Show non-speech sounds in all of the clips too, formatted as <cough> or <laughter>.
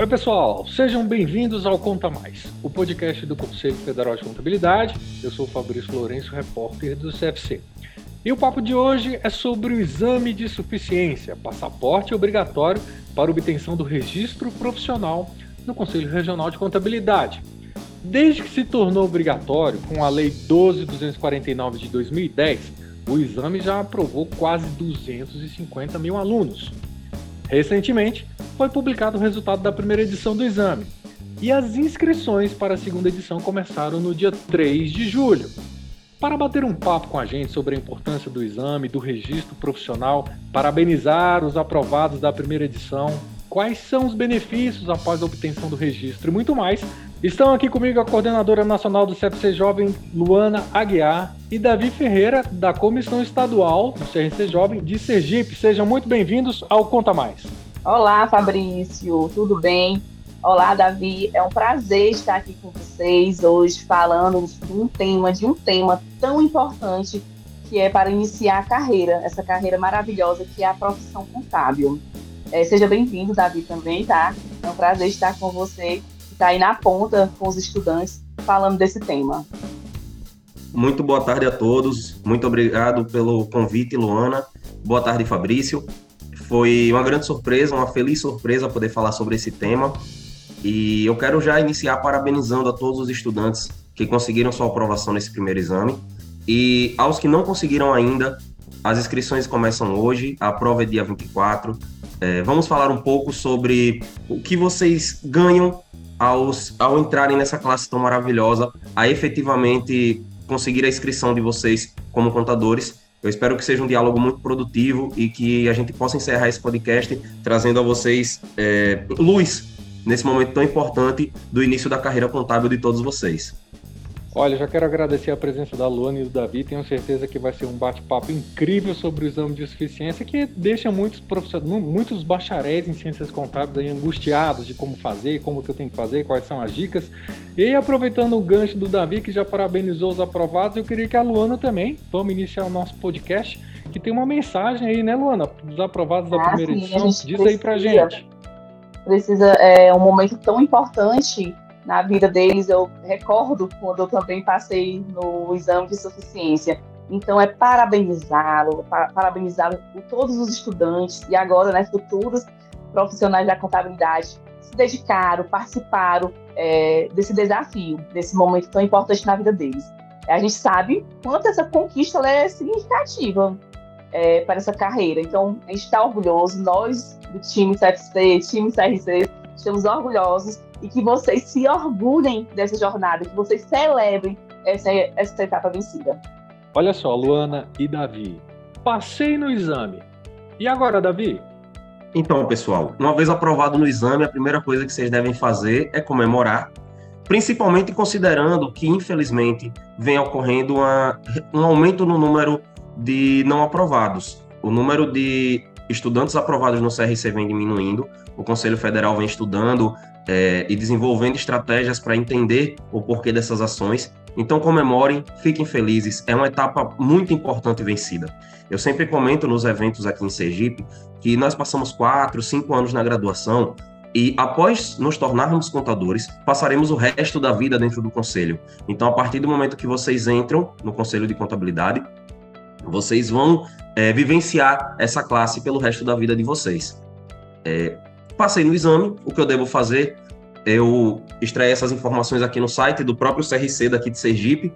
Oi, pessoal, sejam bem-vindos ao Conta Mais, o podcast do Conselho Federal de Contabilidade. Eu sou o Fabrício Lourenço, repórter do CFC. E o papo de hoje é sobre o exame de suficiência, passaporte obrigatório para obtenção do registro profissional no Conselho Regional de Contabilidade. Desde que se tornou obrigatório com a Lei 12.249 de 2010, o exame já aprovou quase 250 mil alunos. Recentemente, foi publicado o resultado da primeira edição do exame. E as inscrições para a segunda edição começaram no dia 3 de julho. Para bater um papo com a gente sobre a importância do exame, do registro profissional, parabenizar os aprovados da primeira edição, quais são os benefícios após a obtenção do registro e muito mais, estão aqui comigo a coordenadora nacional do CFC Jovem, Luana Aguiar, e Davi Ferreira, da Comissão Estadual do CRC Jovem de Sergipe. Sejam muito bem-vindos ao Conta Mais. Olá, Fabrício, tudo bem? Olá, Davi. É um prazer estar aqui com vocês hoje falando de um tema, de um tema tão importante que é para iniciar a carreira, essa carreira maravilhosa que é a profissão contábil. É, seja bem-vindo, Davi, também, tá? É um prazer estar com você, que está aí na ponta com os estudantes falando desse tema. Muito boa tarde a todos. Muito obrigado pelo convite, Luana. Boa tarde, Fabrício. Foi uma grande surpresa, uma feliz surpresa poder falar sobre esse tema. E eu quero já iniciar parabenizando a todos os estudantes que conseguiram sua aprovação nesse primeiro exame. E aos que não conseguiram ainda, as inscrições começam hoje, a prova é dia 24. É, vamos falar um pouco sobre o que vocês ganham aos, ao entrarem nessa classe tão maravilhosa, a efetivamente conseguir a inscrição de vocês como contadores eu espero que seja um diálogo muito produtivo e que a gente possa encerrar esse podcast trazendo a vocês é, luz nesse momento tão importante do início da carreira contábil de todos vocês. Olha, já quero agradecer a presença da Luana e do Davi. Tenho certeza que vai ser um bate-papo incrível sobre o exame de suficiência que deixa muitos profissionais, muitos bacharéis em ciências contábeis aí angustiados de como fazer, como que eu tenho que fazer, quais são as dicas. E aproveitando o gancho do Davi, que já parabenizou os aprovados, eu queria que a Luana também, vamos iniciar o nosso podcast, que tem uma mensagem aí, né, Luana, dos aprovados da ah, primeira sim, edição. Diz precisa, aí pra gente. Precisa, é um momento tão importante na vida deles. Eu recordo quando eu também passei no exame de suficiência. Então, é parabenizá-lo, parabenizá-lo todos os estudantes e agora, né, futuros profissionais da contabilidade, se dedicaram, participaram é, desse desafio, desse momento tão importante na vida deles. A gente sabe quanto essa conquista é significativa é, para essa carreira. Então, a gente está orgulhoso, nós do time CFC, time CRC, estamos orgulhosos e que vocês se orgulhem dessa jornada, que vocês celebrem essa, essa etapa vencida. Olha só, Luana e Davi, passei no exame. E agora, Davi? Então, pessoal, uma vez aprovado no exame, a primeira coisa que vocês devem fazer é comemorar, principalmente considerando que, infelizmente, vem ocorrendo uma, um aumento no número de não aprovados. O número de estudantes aprovados no CRC vem diminuindo, o Conselho Federal vem estudando é, e desenvolvendo estratégias para entender o porquê dessas ações. Então comemorem, fiquem felizes, é uma etapa muito importante vencida. Eu sempre comento nos eventos aqui em Sergipe que nós passamos quatro, cinco anos na graduação e após nos tornarmos contadores, passaremos o resto da vida dentro do conselho. Então, a partir do momento que vocês entram no conselho de contabilidade, vocês vão é, vivenciar essa classe pelo resto da vida de vocês. É, Passei no exame, o que eu devo fazer? Eu extraí essas informações aqui no site do próprio CRC daqui de Sergipe.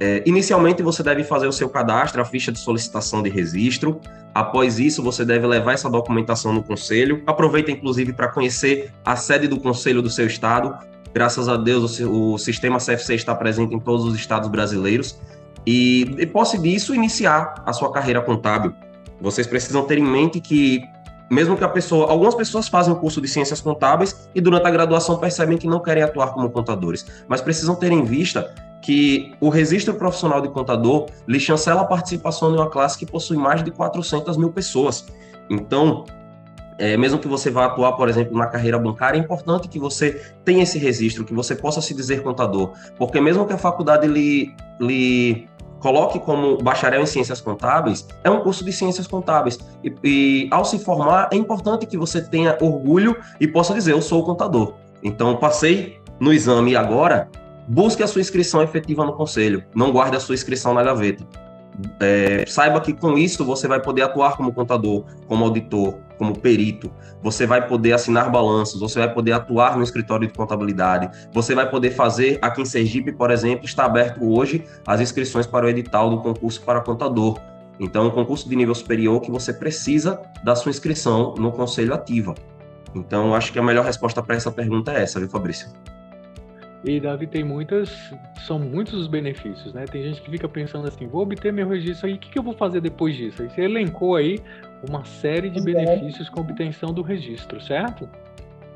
É, inicialmente, você deve fazer o seu cadastro, a ficha de solicitação de registro. Após isso, você deve levar essa documentação no conselho. Aproveita, inclusive, para conhecer a sede do conselho do seu estado. Graças a Deus, o, o sistema CFC está presente em todos os estados brasileiros. E, e posse disso, iniciar a sua carreira contábil. Vocês precisam ter em mente que mesmo que a pessoa, algumas pessoas fazem o curso de ciências contábeis e durante a graduação percebem que não querem atuar como contadores, mas precisam ter em vista que o registro profissional de contador lhe chancela a participação em uma classe que possui mais de 400 mil pessoas. Então, é, mesmo que você vá atuar, por exemplo, na carreira bancária, é importante que você tenha esse registro, que você possa se dizer contador, porque mesmo que a faculdade lhe, lhe coloque como bacharel em ciências contábeis, é um curso de ciências contábeis. E, e, ao se formar, é importante que você tenha orgulho e possa dizer: eu sou contador. Então, passei no exame agora, busque a sua inscrição efetiva no conselho, não guarde a sua inscrição na gaveta. É, saiba que com isso você vai poder atuar como contador, como auditor, como perito, você vai poder assinar balanços, você vai poder atuar no escritório de contabilidade, você vai poder fazer, aqui em Sergipe, por exemplo, está aberto hoje as inscrições para o edital do concurso para contador. Então, um concurso de nível superior que você precisa da sua inscrição no Conselho Ativa. Então, acho que a melhor resposta para essa pergunta é essa, viu, Fabrício? E Davi tem muitas, são muitos os benefícios, né? Tem gente que fica pensando assim, vou obter meu registro aí, o que, que eu vou fazer depois disso? Aí você elencou aí uma série de benefícios com a obtenção do registro, certo?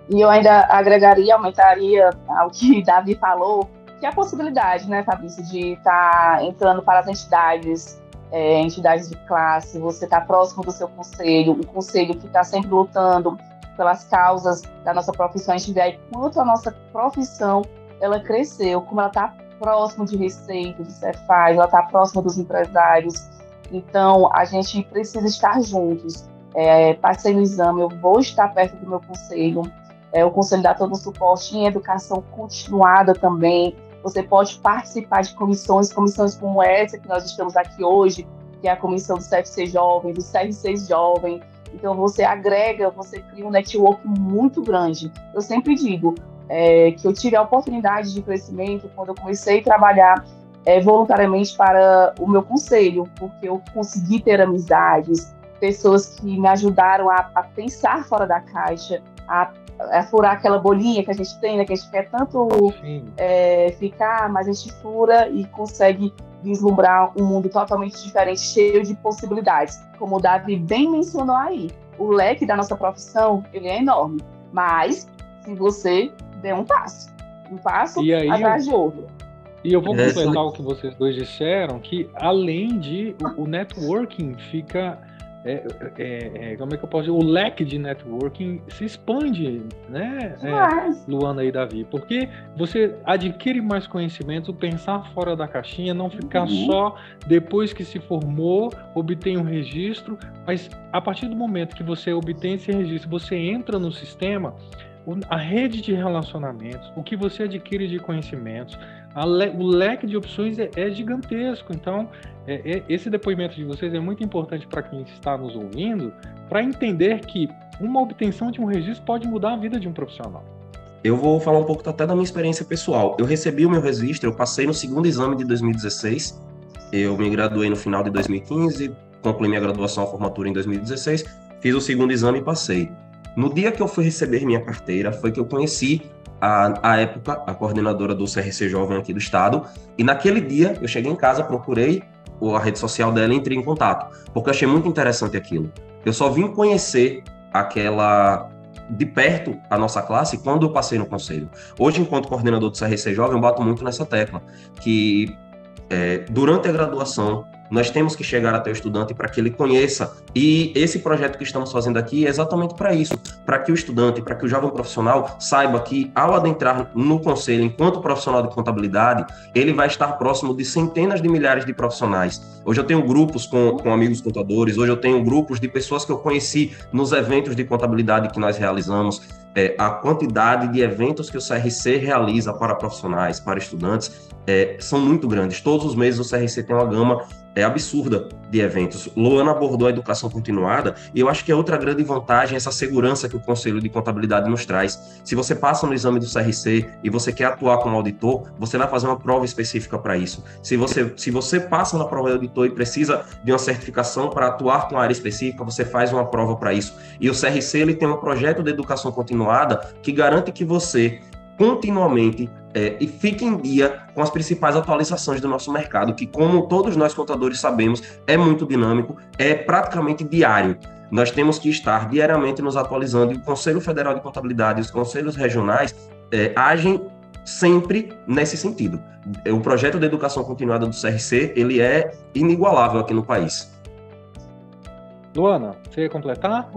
E eu ainda agregaria, aumentaria ao que <laughs> Davi falou, que é a possibilidade, né, Fabrício, de estar tá entrando para as entidades, é, entidades de classe, você está próximo do seu conselho, o conselho que está sempre lutando pelas causas da nossa profissão, a gente vê aí quanto a nossa profissão ela cresceu, como ela está próximo de Receita, de Cefaz, ela está próxima dos empresários. Então, a gente precisa estar juntos. É, passei no exame, eu vou estar perto do meu conselho. É, o conselho dá todo o suporte em educação continuada também. Você pode participar de comissões, comissões como essa que nós estamos aqui hoje, que é a comissão do CFC Jovem, do CR6 Jovem. Então, você agrega, você cria um network muito grande. Eu sempre digo, é, que eu tive a oportunidade de crescimento quando eu comecei a trabalhar é, voluntariamente para o meu conselho, porque eu consegui ter amizades, pessoas que me ajudaram a, a pensar fora da caixa, a, a, furar aquela bolinha que a gente tem, né, que a gente quer tanto é, ficar, mas a gente fura e consegue vislumbrar um mundo totalmente diferente, cheio de possibilidades. Como o Davi bem mencionou aí, o leque da nossa profissão ele é enorme, mas se você der um passo. Um passo aí, atrás de outro. E eu vou é, completar o que vocês dois disseram, que além de o, o networking fica. É, é, é, como é que eu posso dizer? O leque de networking se expande, né, é, Luana e Davi? Porque você adquire mais conhecimento, pensar fora da caixinha, não ficar uhum. só depois que se formou, obtém um registro, mas a partir do momento que você obtém esse registro, você entra no sistema, a rede de relacionamentos, o que você adquire de conhecimentos, le, o leque de opções é, é gigantesco. Então, é, é, esse depoimento de vocês é muito importante para quem está nos ouvindo, para entender que uma obtenção de um registro pode mudar a vida de um profissional. Eu vou falar um pouco até da minha experiência pessoal. Eu recebi o meu registro, eu passei no segundo exame de 2016, eu me graduei no final de 2015, concluí minha graduação à formatura em 2016, fiz o segundo exame e passei. No dia que eu fui receber minha carteira, foi que eu conheci a, época a coordenadora do CRC Jovem aqui do estado, e naquele dia eu cheguei em casa, procurei a rede social dela e entrei em contato, porque eu achei muito interessante aquilo. Eu só vim conhecer aquela de perto a nossa classe quando eu passei no conselho. Hoje, enquanto coordenador do CRC Jovem, eu bato muito nessa tecla, que é, durante a graduação nós temos que chegar até o estudante para que ele conheça. E esse projeto que estamos fazendo aqui é exatamente para isso, para que o estudante, para que o jovem profissional saiba que ao adentrar no conselho enquanto profissional de contabilidade, ele vai estar próximo de centenas de milhares de profissionais. Hoje eu tenho grupos com, com amigos contadores, hoje eu tenho grupos de pessoas que eu conheci nos eventos de contabilidade que nós realizamos. É, a quantidade de eventos que o CRC realiza para profissionais, para estudantes, é, são muito grandes. Todos os meses o CRC tem uma gama é absurda de eventos. Luana abordou a educação continuada e eu acho que é outra grande vantagem essa segurança que o Conselho de Contabilidade nos traz. Se você passa no exame do CRC e você quer atuar como auditor, você vai fazer uma prova específica para isso. Se você, se você passa na prova de auditor e precisa de uma certificação para atuar com a área específica, você faz uma prova para isso. E o CRC ele tem um projeto de educação continuada que garante que você continuamente é, e fique em dia com as principais atualizações do nosso mercado, que, como todos nós contadores sabemos, é muito dinâmico, é praticamente diário. Nós temos que estar diariamente nos atualizando e o Conselho Federal de Contabilidade e os conselhos regionais é, agem sempre nesse sentido. O projeto de educação continuada do CRC ele é inigualável aqui no país. Luana, você ia completar?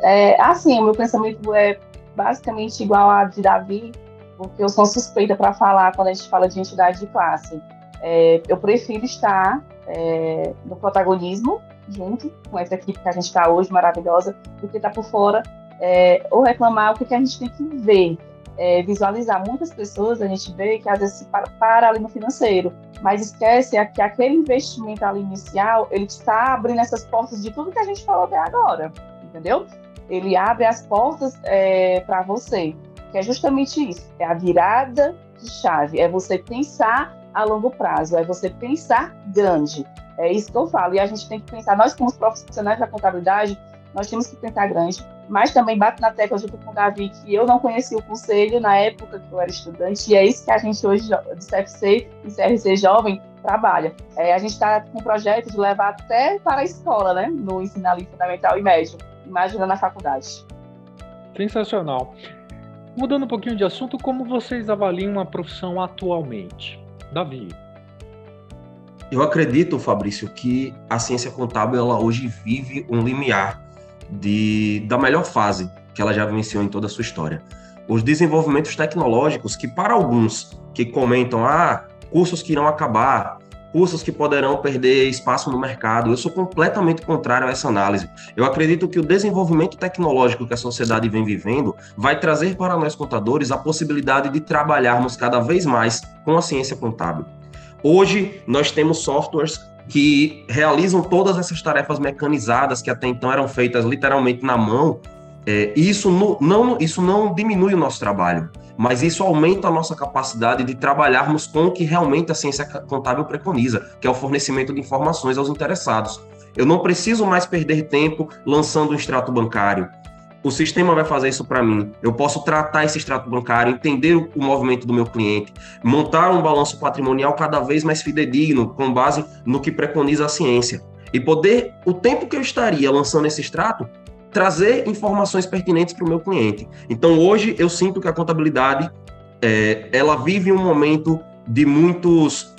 É, assim, o meu pensamento é basicamente igual a de Davi, porque eu sou suspeita para falar quando a gente fala de entidade de classe. É, eu prefiro estar é, no protagonismo, junto com essa equipe que a gente está hoje, maravilhosa, do que estar tá por fora é, ou reclamar o que, que a gente tem que ver, é, visualizar. Muitas pessoas a gente vê que às vezes se para, para ali no financeiro, mas esquece que aquele investimento ali inicial, ele está abrindo essas portas de tudo que a gente falou até agora, entendeu? Ele abre as portas é, para você, que é justamente isso, é a virada de chave, é você pensar a longo prazo, é você pensar grande. É isso que eu falo. E a gente tem que pensar, nós como profissionais da contabilidade, nós temos que pensar grande, mas também bato na tecla junto com o Davi que eu não conhecia o conselho na época que eu era estudante, e é isso que a gente hoje, do CFC e CRC Jovem, trabalha. É, a gente está com um projeto de levar até para a escola, né, no ensino ali fundamental e médio, imagina na faculdade. Sensacional. Mudando um pouquinho de assunto, como vocês avaliam a profissão atualmente? Davi. Eu acredito, Fabrício, que a ciência contábil ela hoje vive um limiar de, da melhor fase que ela já vivenciou em toda a sua história. Os desenvolvimentos tecnológicos, que para alguns que comentam, ah, cursos que irão acabar, cursos que poderão perder espaço no mercado, eu sou completamente contrário a essa análise. Eu acredito que o desenvolvimento tecnológico que a sociedade vem vivendo vai trazer para nós contadores a possibilidade de trabalharmos cada vez mais com a ciência contábil. Hoje, nós temos softwares que realizam todas essas tarefas mecanizadas que até então eram feitas literalmente na mão. É, isso, no, não, isso não diminui o nosso trabalho, mas isso aumenta a nossa capacidade de trabalharmos com o que realmente a ciência contábil preconiza, que é o fornecimento de informações aos interessados. Eu não preciso mais perder tempo lançando um extrato bancário o sistema vai fazer isso para mim. Eu posso tratar esse extrato bancário, entender o movimento do meu cliente, montar um balanço patrimonial cada vez mais fidedigno, com base no que preconiza a ciência. E poder, o tempo que eu estaria lançando esse extrato, trazer informações pertinentes para o meu cliente. Então, hoje, eu sinto que a contabilidade, é, ela vive um momento de muitos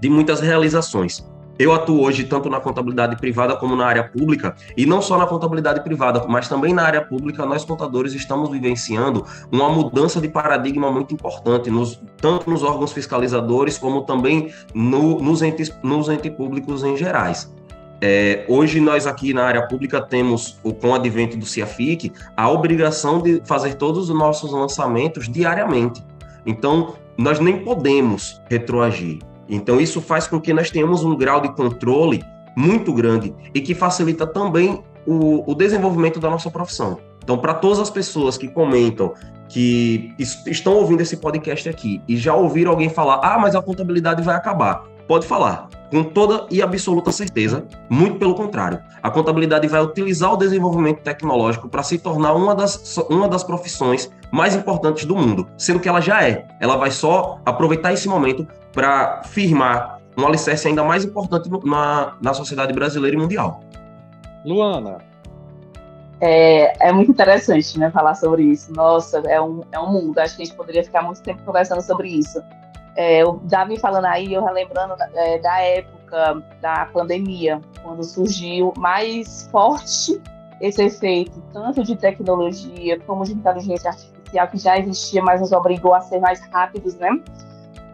de muitas realizações. Eu atuo hoje tanto na contabilidade privada como na área pública, e não só na contabilidade privada, mas também na área pública, nós contadores estamos vivenciando uma mudança de paradigma muito importante, nos, tanto nos órgãos fiscalizadores, como também no, nos, entes, nos entes públicos em gerais. É, hoje nós aqui na área pública temos, com o advento do CIAFIC, a obrigação de fazer todos os nossos lançamentos diariamente. Então, nós nem podemos retroagir. Então, isso faz com que nós tenhamos um grau de controle muito grande e que facilita também o, o desenvolvimento da nossa profissão. Então, para todas as pessoas que comentam que estão ouvindo esse podcast aqui e já ouviram alguém falar, ah, mas a contabilidade vai acabar, pode falar, com toda e absoluta certeza, muito pelo contrário. A contabilidade vai utilizar o desenvolvimento tecnológico para se tornar uma das, uma das profissões mais importantes do mundo, sendo que ela já é. Ela vai só aproveitar esse momento para firmar um alicerce ainda mais importante na, na sociedade brasileira e mundial. Luana. É, é muito interessante né, falar sobre isso. Nossa, é um, é um mundo. Acho que a gente poderia ficar muito tempo conversando sobre isso. É, eu falando aí, eu relembrando é, da época da pandemia, quando surgiu mais forte <laughs> esse efeito, tanto de tecnologia como de inteligência artificial, que já existia, mas nos obrigou a ser mais rápidos, né?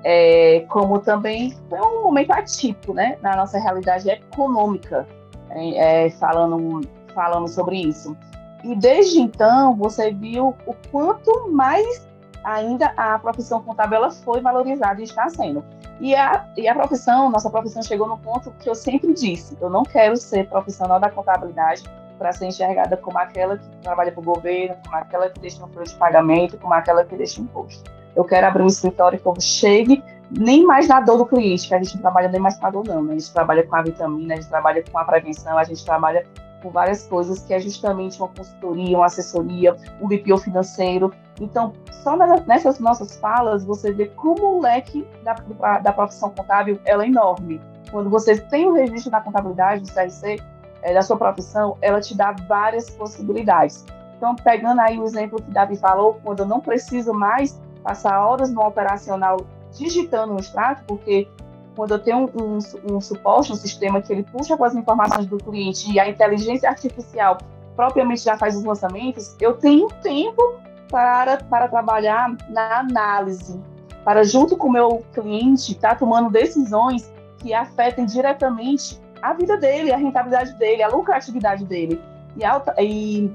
É, como também foi um momento atípico, né, na nossa realidade econômica, é, falando, falando sobre isso. E desde então, você viu o quanto mais ainda a profissão contábil ela foi valorizada e está sendo. E a, e a profissão, nossa profissão chegou no ponto que eu sempre disse: eu não quero ser profissional da contabilidade para ser enxergada como aquela que trabalha para o governo, como aquela que deixa um folha de pagamento, como aquela que deixa imposto. Eu quero abrir um escritório que eu chegue nem mais na dor do cliente, que a gente não trabalha nem mais com a dor, não. Né? A gente trabalha com a vitamina, a gente trabalha com a prevenção, a gente trabalha com várias coisas, que é justamente uma consultoria, uma assessoria, um BPO financeiro. Então, só nessas nossas falas, você vê como o leque da, da profissão contábil ela é enorme. Quando você tem o registro na contabilidade do CRC, é, da sua profissão, ela te dá várias possibilidades. Então, pegando aí o exemplo que Davi falou, quando eu não preciso mais passar horas no operacional digitando um extrato, porque quando eu tenho um, um, um, suporte, um sistema que ele puxa com as informações do cliente e a inteligência artificial propriamente já faz os lançamentos, eu tenho tempo para, para trabalhar na análise. para junto com o meu cliente estar tá tomando decisões que afetem diretamente a vida dele, a rentabilidade dele, a lucratividade dele. E, e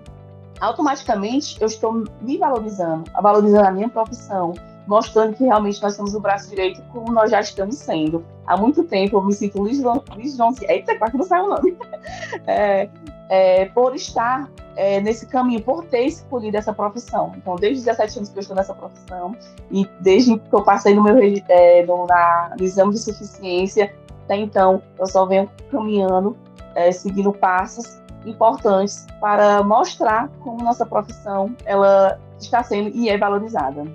automaticamente eu estou me valorizando, valorizando a minha profissão, mostrando que realmente nós somos o braço direito como nós já estamos sendo. Há muito tempo eu me sinto lisonjeada, eita, quase não sai o nome, <laughs> é, é, por estar é, nesse caminho, por ter escolhido essa profissão. Então, desde 17 anos que eu estou nessa profissão, e desde que eu passei no meu é, no, na, no exame de suficiência, até então, eu só venho caminhando, é, seguindo passos importantes para mostrar como nossa profissão ela está sendo e é valorizada.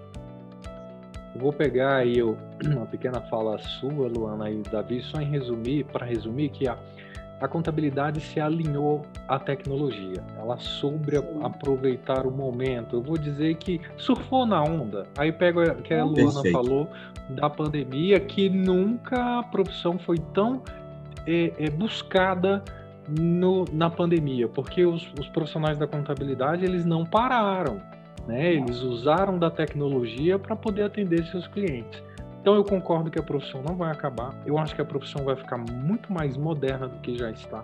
Vou pegar aí <clears throat> uma pequena fala sua, Luana e Davi, só em resumir, para resumir que a, a contabilidade se alinhou à tecnologia. Ela soube a, aproveitar o momento. Eu vou dizer que surfou na onda. Aí pega o que a Luana Perfeito. falou da pandemia, que nunca a profissão foi tão é, é, buscada no, na pandemia, porque os, os profissionais da contabilidade eles não pararam né? Eles usaram da tecnologia para poder atender seus clientes. Então eu concordo que a profissão não vai acabar. Eu acho que a profissão vai ficar muito mais moderna do que já está.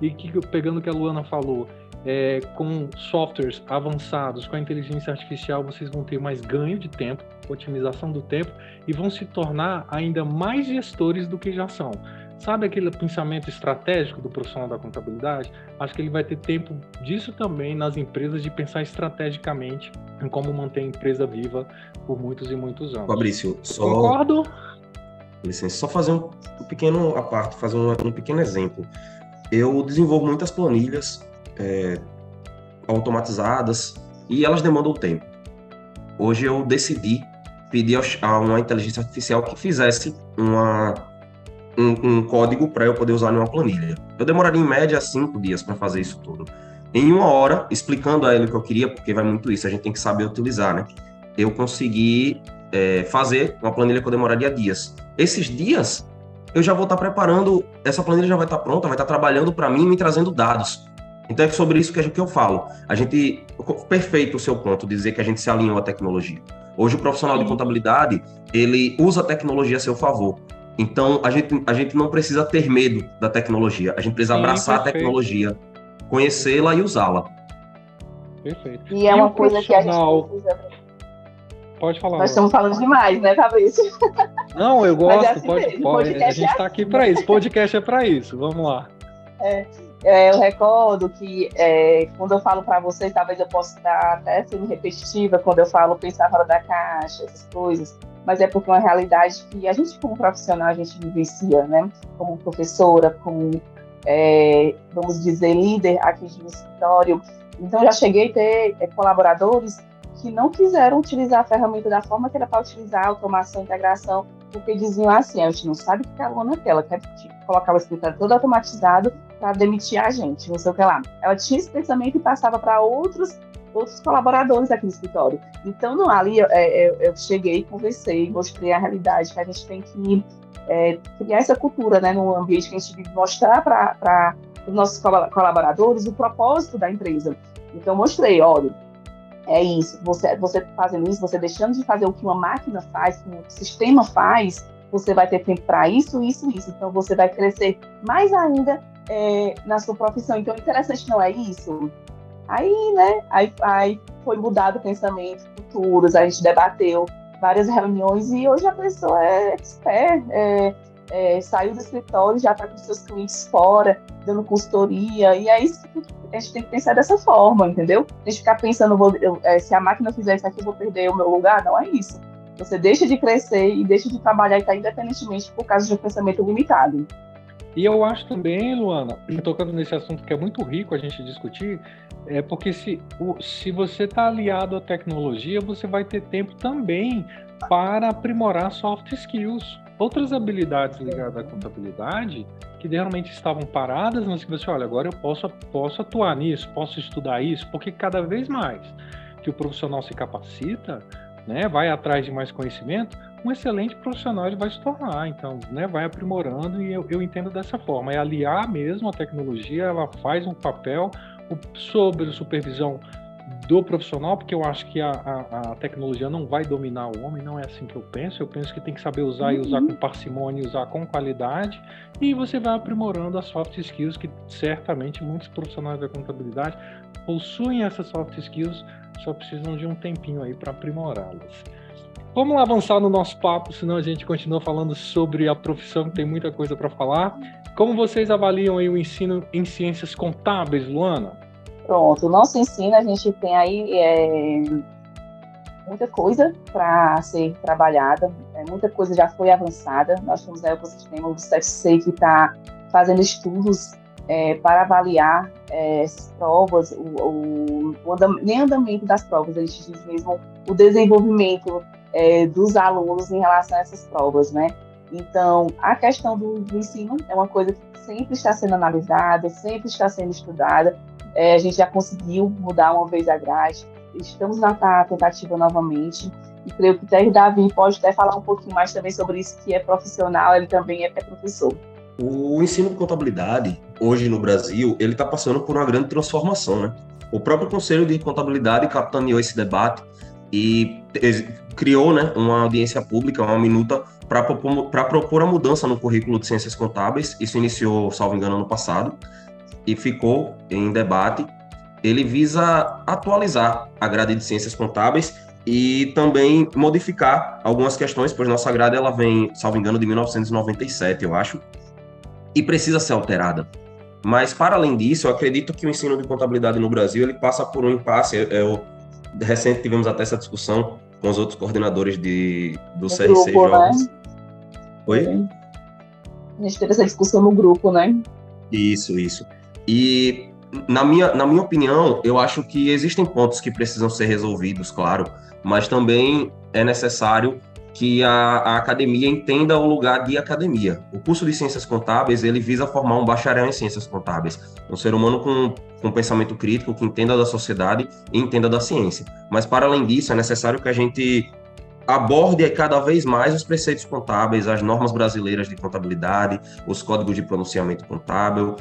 E que pegando o que a Luana falou, é, com softwares avançados, com a inteligência artificial, vocês vão ter mais ganho de tempo, otimização do tempo e vão se tornar ainda mais gestores do que já são. Sabe aquele pensamento estratégico do profissional da contabilidade? Acho que ele vai ter tempo disso também nas empresas de pensar estrategicamente em como manter a empresa viva por muitos e muitos anos. Fabrício, só. Concordo? Licença, só fazer um, pequeno a parte, fazer um, um pequeno exemplo. Eu desenvolvo muitas planilhas é, automatizadas e elas demandam tempo. Hoje eu decidi pedir a uma inteligência artificial que fizesse uma um, um código para eu poder usar em uma planilha. Eu demoraria em média cinco dias para fazer isso tudo. Em uma hora, explicando a ele o que eu queria, porque vai muito isso, a gente tem que saber utilizar, né? Eu consegui é, fazer uma planilha que eu demoraria dias. Esses dias, eu já vou estar tá preparando, essa planilha já vai estar tá pronta, vai estar tá trabalhando para mim, me trazendo dados. Então é sobre isso que, que eu falo. A gente, perfeito o seu ponto, dizer que a gente se alinhou à tecnologia. Hoje o profissional de contabilidade, ele usa a tecnologia a seu favor. Então, a gente, a gente não precisa ter medo da tecnologia, a gente precisa Sim, abraçar perfeito. a tecnologia, conhecê-la e usá-la. Perfeito. E é e uma coisa que a gente precisa. Pode falar. Nós estamos falando demais, né, Fabrício? Não, eu <laughs> é gosto, é assim pode, pode. A gente está é aqui assim. para isso, podcast é para isso, vamos lá. É, é, eu recordo que é, quando eu falo para vocês, talvez eu possa estar até sendo repetitiva quando eu falo pensar fora da caixa, essas coisas mas é porque é uma realidade que a gente, como profissional, a gente vivencia, né? Como professora, como, é, vamos dizer, líder aqui de um escritório. Então, já cheguei a ter é, colaboradores que não quiseram utilizar a ferramenta da forma que era para utilizar, automação, integração, porque diziam assim, a gente não sabe o que é a aluna quer, ela quer colocar o escritório todo automatizado para demitir a gente, não sei o que lá. Ela tinha esse pensamento e passava para outros outros colaboradores aqui no escritório. Então, não, ali eu, é, eu, eu cheguei, conversei, mostrei a realidade que a gente tem que é, criar essa cultura né, no ambiente que a gente vive, mostrar para os nossos colaboradores o propósito da empresa. Então, mostrei, olha, é isso, você, você fazendo isso, você deixando de fazer o que uma máquina faz, o que um sistema faz, você vai ter tempo para isso, isso, isso. Então, você vai crescer mais ainda é, na sua profissão. Então, interessante não é isso? Aí, né, aí, aí foi mudado o pensamento futuros, a gente debateu várias reuniões e hoje a pessoa é expert, é, é, saiu do escritório, já está com seus clientes fora, dando consultoria, e é isso que a gente tem que pensar dessa forma, entendeu? A gente ficar pensando, vou, eu, é, se a máquina fizer isso aqui, eu vou perder o meu lugar, não é isso. Você deixa de crescer e deixa de trabalhar e estar tá independentemente por causa de um pensamento limitado. E eu acho também, Luana, <clears throat> tocando nesse assunto que é muito rico a gente discutir, é porque se, se você está aliado à tecnologia, você vai ter tempo também para aprimorar soft skills. Outras habilidades ligadas à contabilidade que realmente estavam paradas, mas que você olha, agora eu posso, posso atuar nisso, posso estudar isso, porque cada vez mais que o profissional se capacita, né, vai atrás de mais conhecimento, um excelente profissional ele vai se tornar. Então, né, vai aprimorando e eu, eu entendo dessa forma. É aliar mesmo a tecnologia, ela faz um papel sob supervisão do profissional, porque eu acho que a, a, a, tecnologia não vai dominar o homem, não é assim que eu penso. Eu penso que tem que saber usar uhum. e usar com parcimônia, usar com qualidade, e você vai aprimorando as soft skills que certamente muitos profissionais da contabilidade possuem essas soft skills, só precisam de um tempinho aí para aprimorá-las. Vamos lá avançar no nosso papo, senão a gente continua falando sobre a profissão, que tem muita coisa para falar. Como vocês avaliam aí o ensino em ciências contábeis, Luana? Pronto, o nosso ensino, a gente tem aí é, muita coisa para ser trabalhada, é, muita coisa já foi avançada. Nós temos aí o ecossistema do CFC que está fazendo estudos é, para avaliar é, essas provas, o, o, o andam, nem andamento das provas, a gente diz mesmo o desenvolvimento é, dos alunos em relação a essas provas, né? Então, a questão do, do ensino é uma coisa que sempre está sendo analisada, sempre está sendo estudada, é, a gente já conseguiu mudar uma vez a grade, estamos na tentativa novamente. E creio que até Davi pode até falar um pouquinho mais também sobre isso, que é profissional, ele também é, é professor. O ensino de contabilidade, hoje no Brasil, ele está passando por uma grande transformação, né? O próprio Conselho de Contabilidade capitaneou esse debate e criou né, uma audiência pública, uma minuta, para propor, a mudança no currículo de Ciências Contábeis. Isso iniciou, salvo engano, ano passado e ficou em debate. Ele visa atualizar a grade de ciências contábeis e também modificar algumas questões, pois nossa grade ela vem, salvo engano, de 1997, eu acho, e precisa ser alterada. Mas para além disso, eu acredito que o ensino de contabilidade no Brasil ele passa por um impasse. Eu, eu recente tivemos até essa discussão com os outros coordenadores de, do CRC grupo, Jogos. Né? Oi? A gente teve essa discussão no grupo, né? Isso, isso. E, na minha, na minha opinião, eu acho que existem pontos que precisam ser resolvidos, claro, mas também é necessário que a, a, academia entenda o lugar de academia. O curso de Ciências Contábeis, ele visa formar um bacharel em Ciências Contábeis, um ser humano com, com pensamento crítico, que entenda da sociedade e entenda da ciência. Mas, para além disso, é necessário que a gente aborde cada vez mais os preceitos contábeis, as normas brasileiras de contabilidade, os códigos de pronunciamento contábil,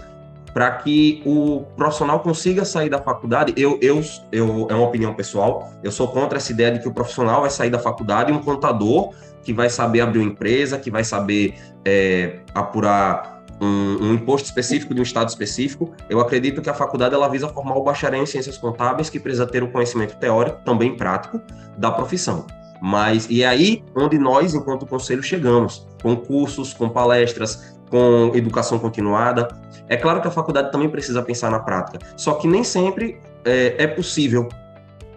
para que o profissional consiga sair da faculdade. Eu, eu, eu, é uma opinião pessoal, eu sou contra essa ideia de que o profissional vai sair da faculdade um contador que vai saber abrir uma empresa, que vai saber é, apurar um, um, imposto específico de um estado específico. Eu acredito que a faculdade ela visa formar o bacharel em ciências contábeis, que precisa ter o conhecimento teórico, também prático, da profissão. Mas, e é aí onde nós, enquanto conselho, chegamos, com cursos, com palestras, com educação continuada, é claro que a faculdade também precisa pensar na prática, só que nem sempre é, é possível,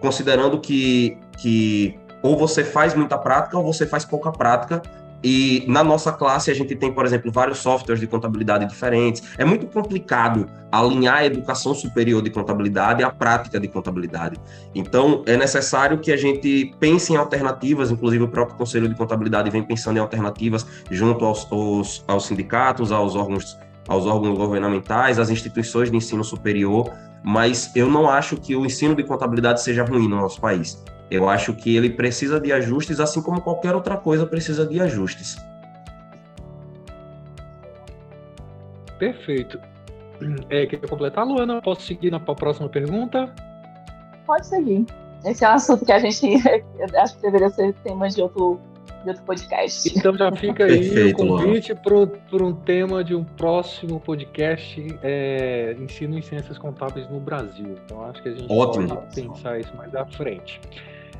considerando que, que ou você faz muita prática ou você faz pouca prática e na nossa classe a gente tem, por exemplo, vários softwares de contabilidade diferentes. É muito complicado alinhar a educação superior de contabilidade à prática de contabilidade. Então, é necessário que a gente pense em alternativas, inclusive o próprio Conselho de Contabilidade vem pensando em alternativas junto aos, aos, aos sindicatos, aos órgãos aos órgãos governamentais, às instituições de ensino superior, mas eu não acho que o ensino de contabilidade seja ruim no nosso país. Eu acho que ele precisa de ajustes, assim como qualquer outra coisa precisa de ajustes. Perfeito. É, quer completar, Luana? Posso seguir na próxima pergunta? Pode seguir. Esse é um assunto que a gente <laughs> acho que deveria ser tema de outro de outro podcast. Então já fica aí Perfeito, o convite para um tema de um próximo podcast é, Ensino em Ciências Contábeis no Brasil. Então acho que a gente Ótimo. pode pensar isso mais à frente.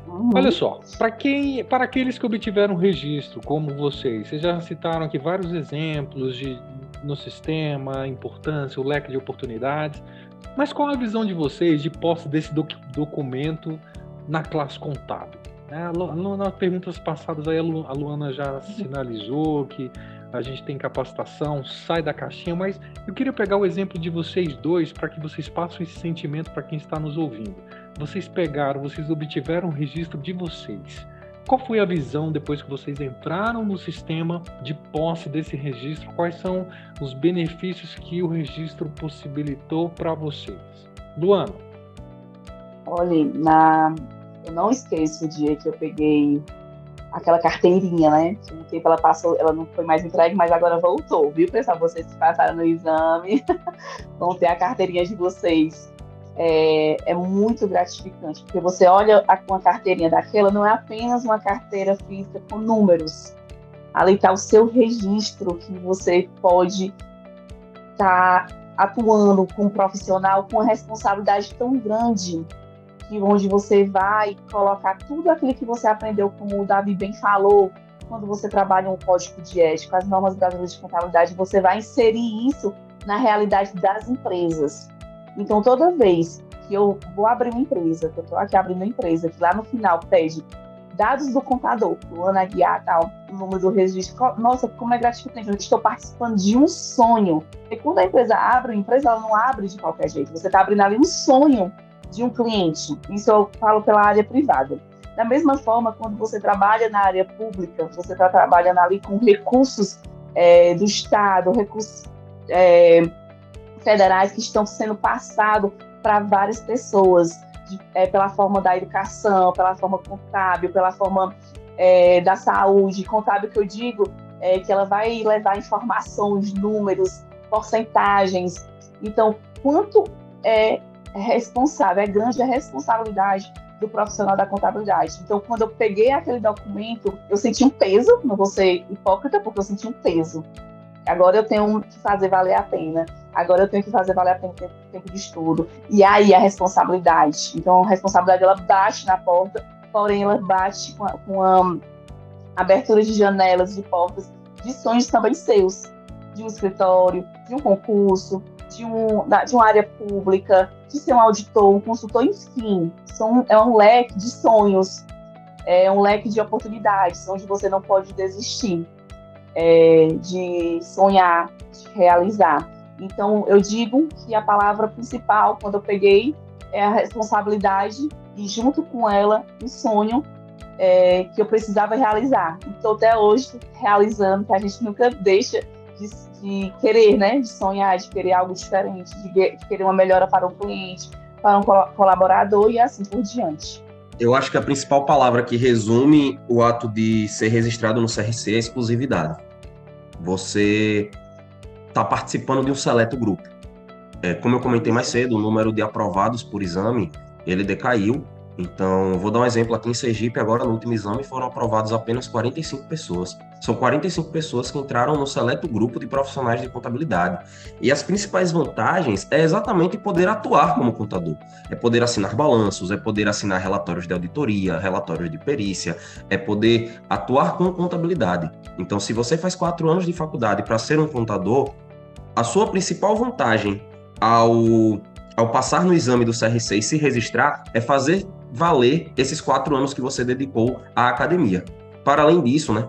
Uhum. Olha só, para quem, para aqueles que obtiveram registro, como vocês, vocês já citaram aqui vários exemplos de no sistema, a importância, o leque de oportunidades. Mas qual a visão de vocês de posse desse doc documento na classe contábil? É, nas perguntas passadas aí a Luana já sinalizou que a gente tem capacitação, sai da caixinha, mas eu queria pegar o exemplo de vocês dois para que vocês passem esse sentimento para quem está nos ouvindo. Vocês pegaram, vocês obtiveram o registro de vocês. Qual foi a visão depois que vocês entraram no sistema de posse desse registro? Quais são os benefícios que o registro possibilitou para vocês? Luana. Olha, na, eu não esqueço o dia que eu peguei aquela carteirinha, né? Um tempo ela passou, ela não foi mais entregue, mas agora voltou, viu, pessoal? Vocês que passaram no exame <laughs> vão ter a carteirinha de vocês. é, é, muito gratificante, porque você olha a, uma carteirinha daquela, não é apenas uma carteira física com números. Ali está o seu registro que você pode estar tá atuando com um profissional com uma responsabilidade tão grande onde você vai colocar tudo aquilo que você aprendeu, como o Davi bem falou, quando você trabalha um código de ética, as normas brasileiras de contabilidade, você vai inserir isso na realidade das empresas. Então, toda vez que eu vou abrir uma empresa, que eu estou aqui abrindo uma empresa, que lá no final pede dados do contador, o Ana Guiar, tal, o número do registro, nossa, como é gratificante, eu estou participando de um sonho. E quando a empresa abre, a empresa ela não abre de qualquer jeito, você está abrindo ali um sonho de um cliente. Isso eu falo pela área privada. Da mesma forma, quando você trabalha na área pública, você está trabalhando ali com recursos é, do Estado, recursos é, federais que estão sendo passados para várias pessoas, de, é, pela forma da educação, pela forma contábil, pela forma é, da saúde. Contábil que eu digo é que ela vai levar informações, números, porcentagens. Então, quanto é responsável, é grande a responsabilidade do profissional da contabilidade. Então, quando eu peguei aquele documento, eu senti um peso, não vou ser hipócrita, porque eu senti um peso. Agora eu tenho que fazer valer a pena. Agora eu tenho que fazer valer a pena tempo, tempo de estudo. E aí a responsabilidade. Então, a responsabilidade ela bate na porta, porém ela bate com a, com a abertura de janelas, de portas, de sonhos também seus, de um escritório, de um concurso, de, um, de uma área pública, de ser um auditor, um consultor, enfim, são, é um leque de sonhos, é um leque de oportunidades, onde você não pode desistir é, de sonhar, de realizar. Então, eu digo que a palavra principal, quando eu peguei, é a responsabilidade e, junto com ela, um sonho é, que eu precisava realizar. Estou até hoje realizando, que a gente nunca deixa de, de, querer, né? De sonhar, de querer algo diferente, de, de querer uma melhora para o cliente, para um colaborador e assim por diante. Eu acho que a principal palavra que resume o ato de ser registrado no CRC é exclusividade. Você está participando de um seleto grupo. É, como eu comentei mais cedo, o número de aprovados por exame ele decaiu então, vou dar um exemplo aqui em Sergipe, agora no último exame foram aprovados apenas 45 pessoas. São 45 pessoas que entraram no seleto grupo de profissionais de contabilidade. E as principais vantagens é exatamente poder atuar como contador. É poder assinar balanços, é poder assinar relatórios de auditoria, relatórios de perícia, é poder atuar com contabilidade. Então, se você faz quatro anos de faculdade para ser um contador, a sua principal vantagem ao ao passar no exame do CRC e se registrar, é fazer valer esses quatro anos que você dedicou à academia. Para além disso, né,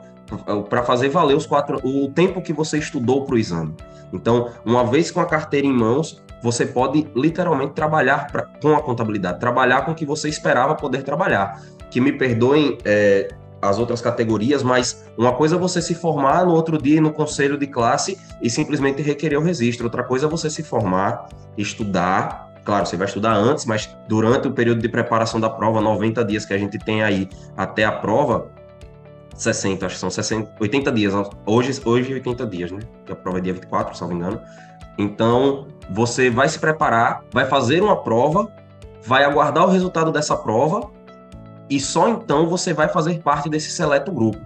para fazer valer os quatro, o tempo que você estudou para o exame. Então, uma vez com a carteira em mãos, você pode literalmente trabalhar pra, com a contabilidade, trabalhar com o que você esperava poder trabalhar. Que me perdoem é, as outras categorias, mas uma coisa é você se formar no outro dia no conselho de classe e simplesmente requerer o registro, outra coisa é você se formar, estudar, Claro, você vai estudar antes, mas durante o período de preparação da prova, 90 dias que a gente tem aí até a prova, 60, acho que são 60, 80 dias. Hoje, hoje 80 dias, né? Que a prova é dia 24, se não me engano. Então, você vai se preparar, vai fazer uma prova, vai aguardar o resultado dessa prova e só então você vai fazer parte desse seleto grupo.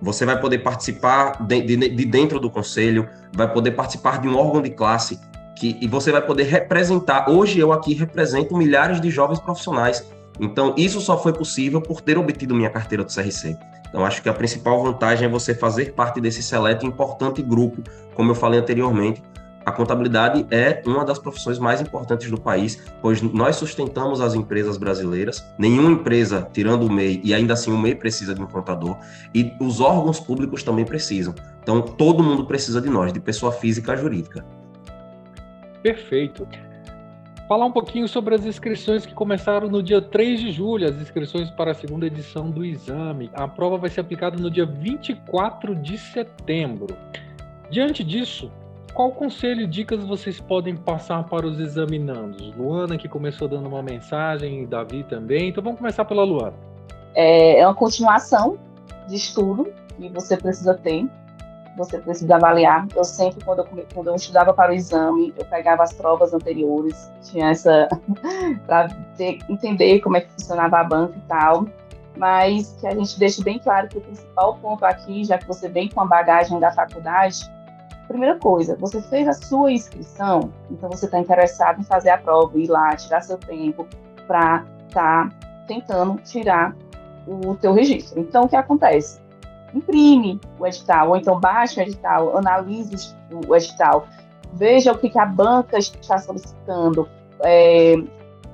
Você vai poder participar de, de, de dentro do conselho, vai poder participar de um órgão de classe, que, e você vai poder representar. Hoje eu aqui represento milhares de jovens profissionais. Então, isso só foi possível por ter obtido minha carteira do CRC. Então, acho que a principal vantagem é você fazer parte desse seleto importante grupo, como eu falei anteriormente. A contabilidade é uma das profissões mais importantes do país, pois nós sustentamos as empresas brasileiras. Nenhuma empresa, tirando o MEI, e ainda assim o MEI precisa de um contador, e os órgãos públicos também precisam. Então, todo mundo precisa de nós, de pessoa física a jurídica. Perfeito. Falar um pouquinho sobre as inscrições que começaram no dia 3 de julho, as inscrições para a segunda edição do exame. A prova vai ser aplicada no dia 24 de setembro. Diante disso, qual conselho e dicas vocês podem passar para os examinandos? Luana, que começou dando uma mensagem, Davi também. Então vamos começar pela Luana. É, é uma continuação de estudo que você precisa ter você precisa avaliar. Eu sempre, quando eu, quando eu estudava para o exame, eu pegava as provas anteriores, tinha essa. <laughs> para entender como é que funcionava a banca e tal. Mas que a gente deixe bem claro que o principal ponto aqui, já que você vem com a bagagem da faculdade, primeira coisa, você fez a sua inscrição, então você está interessado em fazer a prova, ir lá, tirar seu tempo para estar tá tentando tirar o teu registro. Então, o que acontece? Imprime o edital, ou então baixe o edital, analise o edital, veja o que, que a banca está solicitando. É,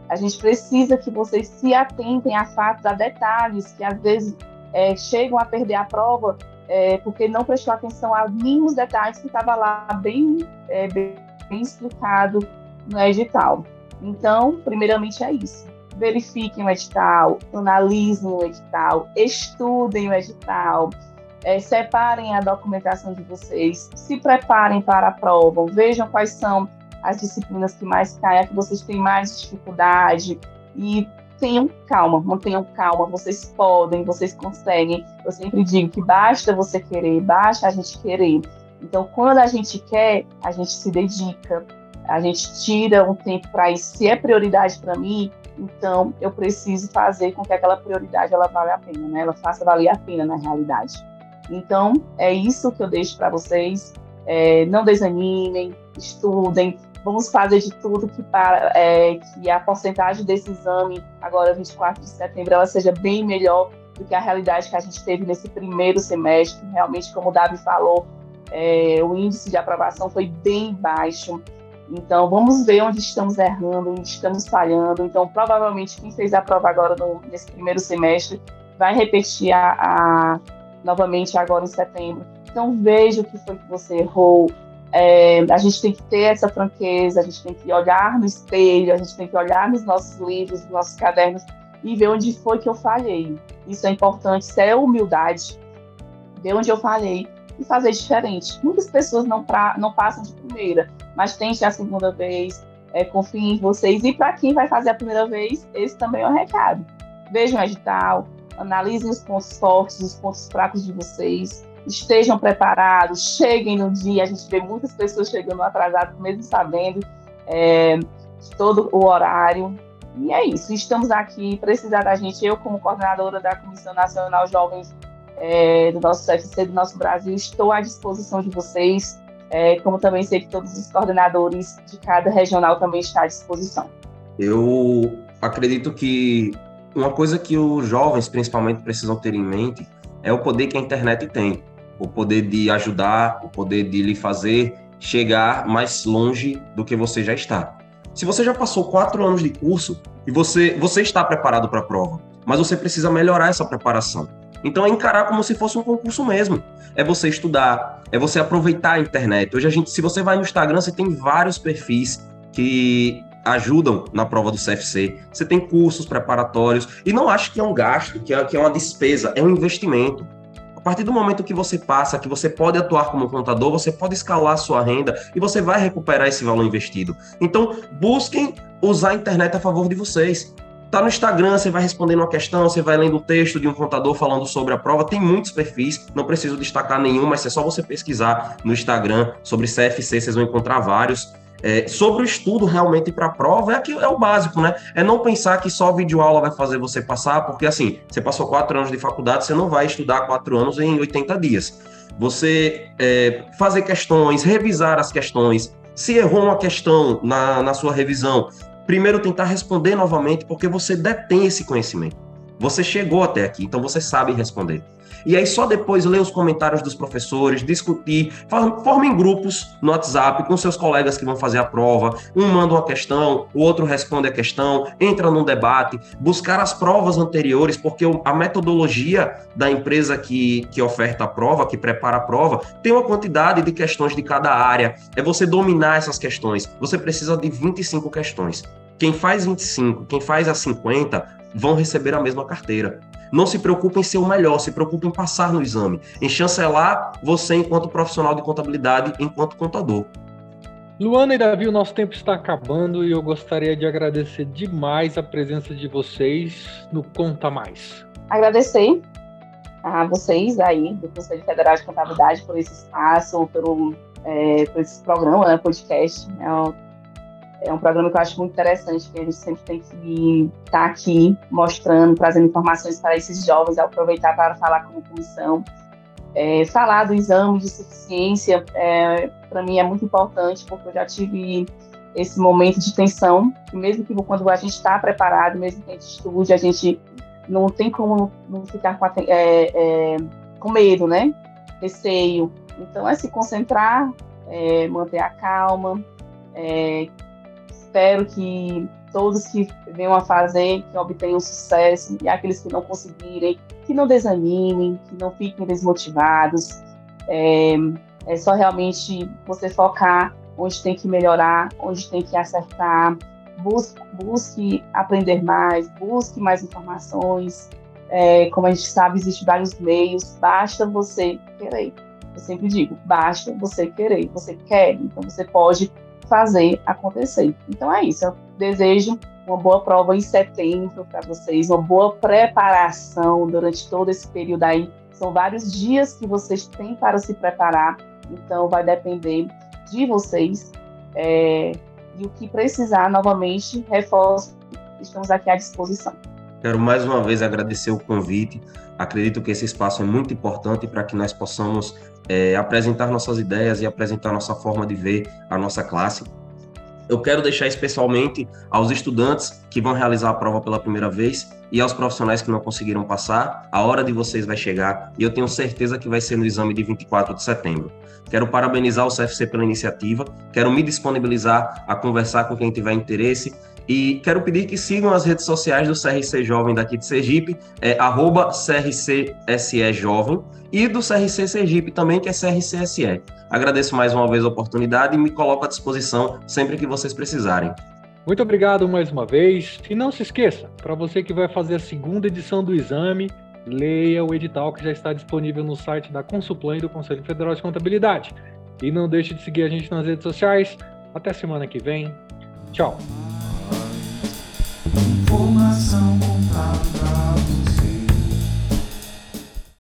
a gente precisa que vocês se atentem a fatos, a detalhes que às vezes é, chegam a perder a prova é, porque não prestou atenção a mínimos detalhes que estava lá bem, é, bem, bem explicado no edital. Então, primeiramente é isso verifiquem o edital, analisem o edital, estudem o edital, é, separem a documentação de vocês, se preparem para a prova, vejam quais são as disciplinas que mais caem, que vocês têm mais dificuldade e tenham calma, mantenham calma, vocês podem, vocês conseguem. Eu sempre digo que basta você querer, basta a gente querer. Então, quando a gente quer, a gente se dedica, a gente tira um tempo para isso. Se é prioridade para mim, então eu preciso fazer com que aquela prioridade ela valha a pena, né? Ela faça valer a pena na realidade. Então, é isso que eu deixo para vocês. É, não desanimem, estudem, vamos fazer de tudo que, para, é, que a porcentagem desse exame, agora 24 de setembro, ela seja bem melhor do que a realidade que a gente teve nesse primeiro semestre. Realmente, como o Davi falou, é, o índice de aprovação foi bem baixo. Então, vamos ver onde estamos errando, onde estamos falhando. Então, provavelmente, quem fez a prova agora no, nesse primeiro semestre vai repetir a, a novamente agora em setembro. Então veja o que foi que você errou. É, a gente tem que ter essa franqueza, a gente tem que olhar no espelho, a gente tem que olhar nos nossos livros, nos nossos cadernos e ver onde foi que eu falhei. Isso é importante, isso é humildade. Ver onde eu falhei e fazer diferente. Muitas pessoas não, pra, não passam de primeira, mas tente a segunda vez, é, confie em vocês. E para quem vai fazer a primeira vez, esse também é o um recado. Vejam o edital, analisem os pontos fortes, os pontos fracos de vocês, estejam preparados, cheguem no dia. A gente vê muitas pessoas chegando atrasadas, mesmo sabendo é, todo o horário. E é isso, estamos aqui, precisar da gente, eu como coordenadora da Comissão Nacional Jovens é, do nosso CFC, do nosso Brasil, estou à disposição de vocês, é, como também sei que todos os coordenadores de cada regional também estão à disposição. Eu acredito que uma coisa que os jovens, principalmente, precisam ter em mente é o poder que a internet tem. O poder de ajudar, o poder de lhe fazer chegar mais longe do que você já está. Se você já passou quatro anos de curso e você, você está preparado para a prova, mas você precisa melhorar essa preparação. Então é encarar como se fosse um concurso mesmo. É você estudar, é você aproveitar a internet. Hoje a gente, se você vai no Instagram, você tem vários perfis que ajudam na prova do CFC. Você tem cursos preparatórios e não acho que é um gasto, que é, que é uma despesa, é um investimento. A partir do momento que você passa, que você pode atuar como contador, você pode escalar sua renda e você vai recuperar esse valor investido. Então, busquem usar a internet a favor de vocês. Tá no Instagram, você vai respondendo uma questão, você vai lendo o texto de um contador falando sobre a prova. Tem muitos perfis, não preciso destacar nenhum, mas é só você pesquisar no Instagram sobre CFC, vocês vão encontrar vários. É, sobre o estudo realmente para a prova, é, que, é o básico, né? É não pensar que só videoaula vai fazer você passar, porque assim, você passou quatro anos de faculdade, você não vai estudar quatro anos em 80 dias. Você é, fazer questões, revisar as questões. Se errou uma questão na, na sua revisão, primeiro tentar responder novamente, porque você detém esse conhecimento. Você chegou até aqui, então você sabe responder. E aí só depois ler os comentários dos professores, discutir, formem grupos no WhatsApp com seus colegas que vão fazer a prova. Um manda uma questão, o outro responde a questão, entra num debate, buscar as provas anteriores, porque a metodologia da empresa que, que oferta a prova, que prepara a prova, tem uma quantidade de questões de cada área. É você dominar essas questões. Você precisa de 25 questões. Quem faz 25, quem faz a 50, vão receber a mesma carteira. Não se preocupe em ser o melhor, se preocupe em passar no exame, em chancelar você enquanto profissional de contabilidade, enquanto contador. Luana e Davi, o nosso tempo está acabando e eu gostaria de agradecer demais a presença de vocês no Conta Mais. Agradecer a vocês aí do Conselho Federal de Contabilidade por esse espaço, pelo, é, por esse programa, né, podcast. É um, é um programa que eu acho muito interessante, que a gente sempre tem que estar tá aqui mostrando, trazendo informações para esses jovens, aproveitar para falar como comissão. É, falar do exame de suficiência, é, para mim, é muito importante, porque eu já tive esse momento de tensão, que mesmo que quando a gente está preparado, mesmo que a gente estude, a gente não tem como não ficar com, a, é, é, com medo, né? Receio. Então, é se concentrar, é, manter a calma. É, espero que todos que venham a fazer, que obtenham sucesso, e aqueles que não conseguirem, que não desanimem, que não fiquem desmotivados. É, é só realmente você focar onde tem que melhorar, onde tem que acertar, busque, busque aprender mais, busque mais informações. É, como a gente sabe, existem vários meios, basta você querer. Eu sempre digo, basta você querer. Você quer, então você pode fazer acontecer. Então é isso. Eu desejo uma boa prova em setembro para vocês, uma boa preparação durante todo esse período aí. São vários dias que vocês têm para se preparar, então vai depender de vocês. É, e o que precisar, novamente, reforço, estamos aqui à disposição. Quero mais uma vez agradecer o convite. Acredito que esse espaço é muito importante para que nós possamos é, apresentar nossas ideias e apresentar nossa forma de ver a nossa classe. Eu quero deixar especialmente aos estudantes que vão realizar a prova pela primeira vez e aos profissionais que não conseguiram passar, a hora de vocês vai chegar e eu tenho certeza que vai ser no exame de 24 de setembro. Quero parabenizar o CFC pela iniciativa, quero me disponibilizar a conversar com quem tiver interesse e quero pedir que sigam as redes sociais do CRC Jovem daqui de Sergipe, é CRCSE Jovem, e do CRC Sergipe também, que é CRCSE. Agradeço mais uma vez a oportunidade e me coloco à disposição sempre que vocês precisarem. Muito obrigado mais uma vez. E não se esqueça, para você que vai fazer a segunda edição do exame, leia o edital que já está disponível no site da Consulplan e do Conselho Federal de Contabilidade. E não deixe de seguir a gente nas redes sociais. Até semana que vem. Tchau. Informação contábil.